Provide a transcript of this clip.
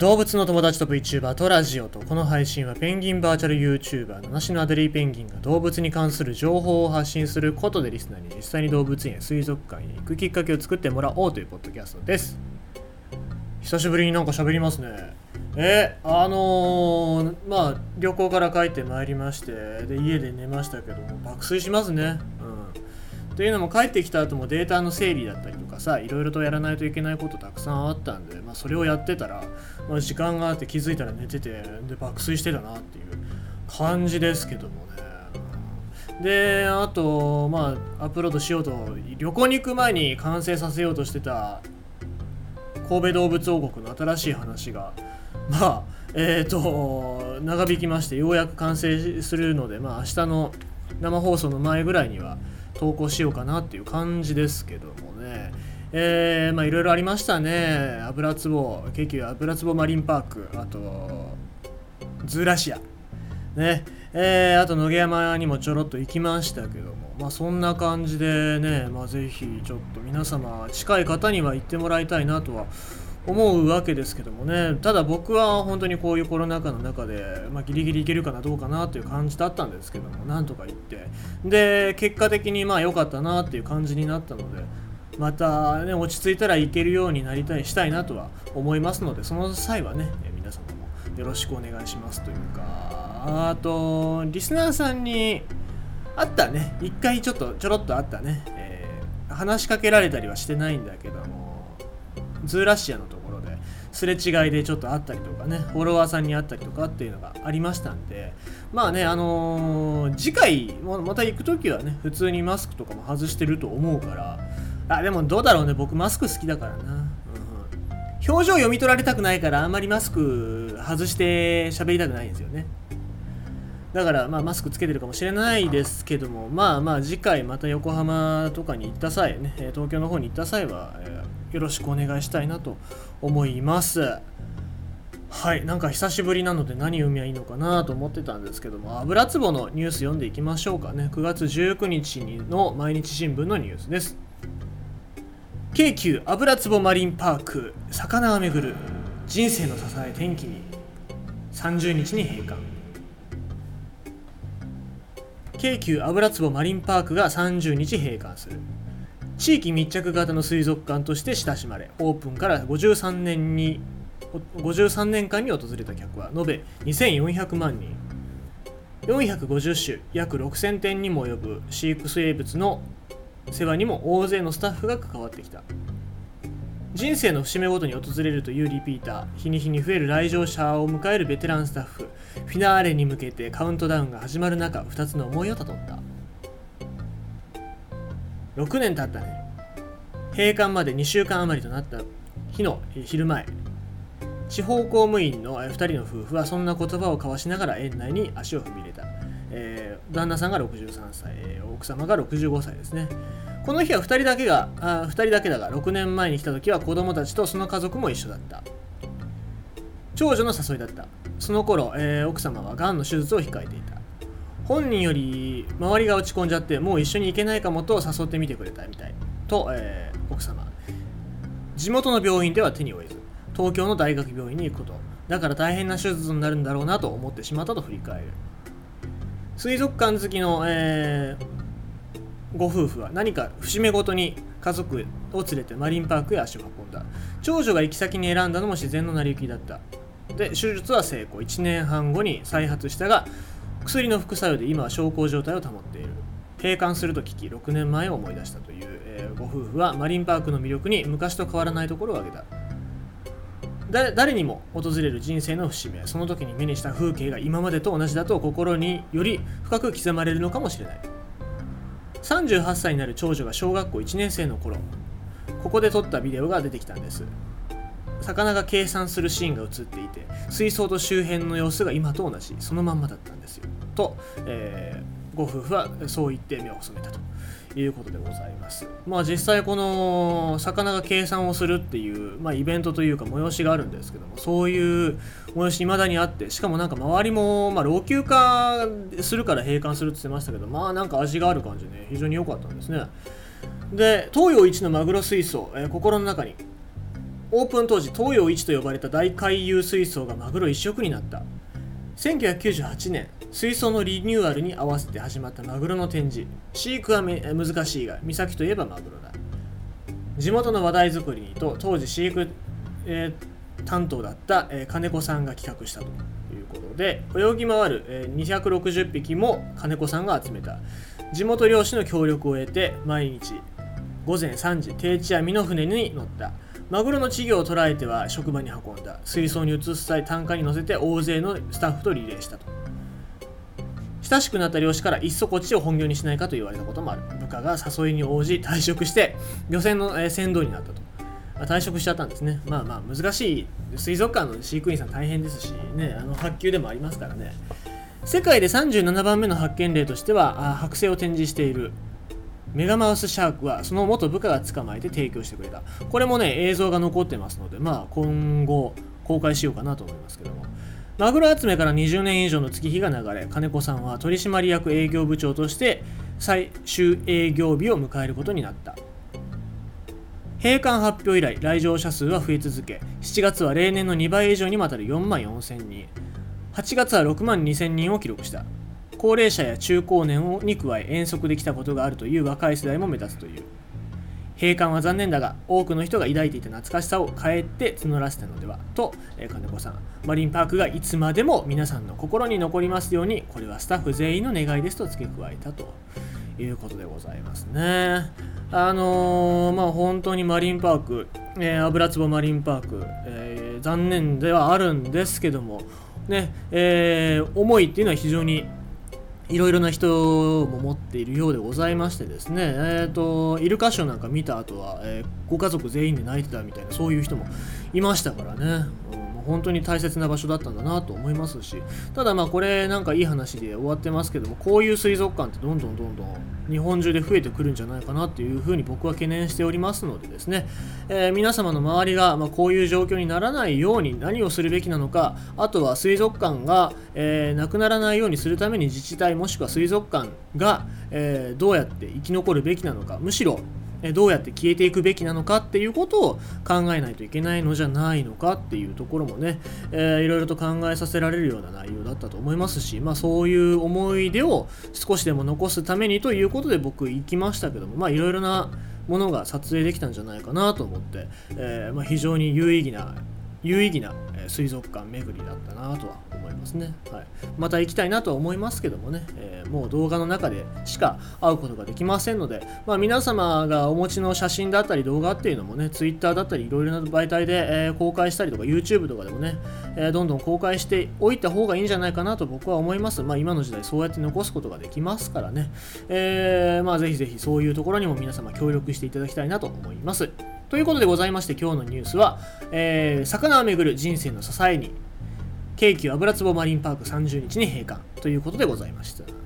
動物の友達と VTuber とラジオとこの配信はペンギンバーチャル YouTuber 七種のアデリーペンギンが動物に関する情報を発信することでリスナーに実際に動物園や水族館に行くきっかけを作ってもらおうというポッドキャストです。久しぶりになんか喋りますね。えあのー、まあ旅行から帰ってまいりましてで家で寝ましたけども爆睡しますね。というのも帰ってきた後もデータの整理だったりとかさいろいろとやらないといけないことたくさんあったんで、まあ、それをやってたら、まあ、時間があって気づいたら寝ててで爆睡してたなっていう感じですけどもね。であとまあアップロードしようと旅行に行く前に完成させようとしてた神戸動物王国の新しい話がまあえっ、ー、と長引きましてようやく完成するのでまあ明日の生放送の前ぐらいには投稿しようかなっていう感じですけどもね。えー、まあいろいろありましたね。油壺、京急油壺マリンパーク、あと、ズーラシア。ね。えー、あと野毛山にもちょろっと行きましたけども、まあそんな感じでね、まあぜひちょっと皆様近い方には行ってもらいたいなとは思うわけですけどもね。ただ僕は本当にこういうコロナ禍の中で、まあ、ギリギリいけるかなどうかなという感じだったんですけどもなんとか行って。で結果的にまあ良かったなっていう感じになったのでまたね落ち着いたら行けるようになりたいしたいなとは思いますのでその際はね皆様もよろしくお願いしますというか。あとリスナーさんにあったね。一回ちょっとちょろっとあったね、えー、話しかけられたりはしてないんだけども。ズーラシアのところですれ違いでちょっとあったりとかねフォロワーさんに会ったりとかっていうのがありましたんでまあねあのー、次回また行く時はね普通にマスクとかも外してると思うからあでもどうだろうね僕マスク好きだからな、うん、表情読み取られたくないからあんまりマスク外して喋りたくないんですよね。だから、まあ、マスクつけてるかもしれないですけども、まあまあ、次回また横浜とかに行った際ね、東京の方に行った際は、えー、よろしくお願いしたいなと思います。はい、なんか久しぶりなので何読みゃいいのかなと思ってたんですけども、油壺のニュース読んでいきましょうかね。9月19日の毎日新聞のニュースです。京急油壺マリンパーク、魚が巡る、人生の支え天気に、30日に閉館。京急油壺マリンパークが30日閉館する。地域密着型の水族館として親しまれオープンから53年に53年間に訪れた客は延べ2400万人。450種約6000点にも及ぶ飼育生物の世話にも大勢のスタッフが関わってきた。人生の節目ごとに訪れるというリピーター。日に日に増える来場者を迎えるベテランスタッフ。フィナーレに向けてカウントダウンが始まる中2つの思いをたどった。6年経ったね。閉館まで2週間余りとなった。日の昼前。地方公務員の2人の夫婦はそんな言葉を交わしながら園内に足を踏み入れた、えー、旦那さんが63歳、奥様が65歳ですね。この日は2人だけがあ2人だけだが6年前に来た時は子供たちとその家族も一緒だった。長女の誘いだった。その頃、えー、奥様はがんの手術を控えていた。本人より周りが落ち込んじゃってもう一緒に行けないかもと誘ってみてくれたみたい。と、えー、奥様。地元の病院では手に負えず東京の大学病院に行くこと。だから大変な手術になるんだろうなと思ってしまったと振り返る。水族館好きの、えー、ご夫婦は何か節目ごとに家族を連れてマリンパークへ足を運んだ。長女が行き先に選んだのも自然の成り行きだった。で手術は成功。1年半後に再発したが薬の副作用で今は小康状態を保っている。閉館すると聞き6年前を思い出したという、えー、ご夫婦はマリンパークの魅力に昔と変わらないところを挙げた。誰にも訪れる人生の節目。その時に目にした風景が今までと同じだと心により深く刻まれるのかもしれない。38歳になる長女が小学校1年生の頃ここで撮ったビデオが出てきたんです。魚が計算するシーンが映っていて水槽と周辺の様子が今と同じそのまんまだったんですよ。と、えー、ご夫婦はそう言って目を細めたと。いうことでございます。まあ実際この魚が計算をするっていう、まあ、イベントというか催しがあるんですけどもそういう催し未だにあってしかもなんか周りも、まあ、老朽化するから閉館するって言ってましたけどまあなんか味がある感じで、ね、非常に良かったんですね。で東洋一のマグロ水槽、えー、心の中にオープン当時東洋一と呼ばれた大回遊水槽がマグロ一色になった。1998年水槽のリニューアルに合わせて始まったマグロの展示。飼育は難しいが三崎といえばマグロだ。地元の話題作りと当時飼育、えー、担当だった、えー、金子さんが企画したということで泳ぎ回る、えー、260匹も金子さんが集めた。地元漁師の協力を得て毎日午前3時定置網の船に乗った。マグロの稚魚を捉えては職場に運んだ。水槽に移す際単価に乗せて大勢のスタッフとリレーしたと。親しくなった漁師からいっそこっちを本業にしないかと言われたこともある。部下が誘いに応じ退職して漁船の、えー、船頭になったと。退職しちゃったんですね。まあまあ難しい水族館の飼育員さん大変ですしね。あの発給でもありますからね。世界で37番目の発見例としては剥製を展示している。メガマウスシャークはその元部下が捕まえて提供してくれた。これもね映像が残ってますのでまあ今後公開しようかなと思いますけども。マグロ集めから20年以上の月日が流れ金子さんは取締役営業部長として最終営業日を迎えることになった。閉館発表以来来場者数は増え続け7月は例年の2倍以上にまたる4万4000人。8月は6万2000人を記録した。高齢者や中高年に加え遠足できたことがあるという若い世代も目立つという。閉館は残念だが多くの人が抱いていた懐かしさを変えて募らせたのではと、え金子さん。マリンパークがいつまでも皆さんの心に残りますようにこれはスタッフ全員の願いですと付け加えたということでございますね。あのー、まあ本当にマリンパーク、えー、油壺マリンパーク、えー、残念ではあるんですけどもねえー、思いっていうのは非常にいろいろな人も持っているようでございましてですね、えっ、ー、と、イルカショーなんか見た後は、えー、ご家族全員で泣いてたみたいな、そういう人もいましたからね。うん本当に大切な場所だったんだなと思いますしただまあこれなんかいい話で終わってますけどもこういう水族館ってどんどんどんどん日本中で増えてくるんじゃないかなっていうふうに僕は懸念しておりますのでですね、えー、皆様の周りがまこういう状況にならないように何をするべきなのかあとは水族館が、え、なくならないようにするために自治体もしくは水族館が、えー、どうやって生き残るべきなのかむしろどうやって消えていくべきなのかっていうことを考えないといけないのじゃないのかっていうところもね、えー、いろいろと考えさせられるような内容だったと思いますし、まあ、そういう思い出を少しでも残すためにということで僕行きましたけども、まあ、いろいろなものが撮影できたんじゃないかなと思って、えー、まあ、非常に有意義な有意義な水族館巡りだったなとは思いますね、はい、また行きたいなとは思いますけどもね、えー、もう動画の中でしか会うことができませんので、まあ、皆様がお持ちの写真だったり動画っていうのもね Twitter だったりいろいろな媒体で、えー、公開したりとか YouTube とかでもね、えー、どんどん公開しておいた方がいいんじゃないかなと僕は思います。まあ今の時代そうやって残すことができますからね、えー、まあぜひぜひそういうところにも皆様協力していただきたいなと思います。ということでございまして今日のニュースは、えー、魚をめぐる人生の支えに京急油壺マリンパーク30日に閉館ということでございました。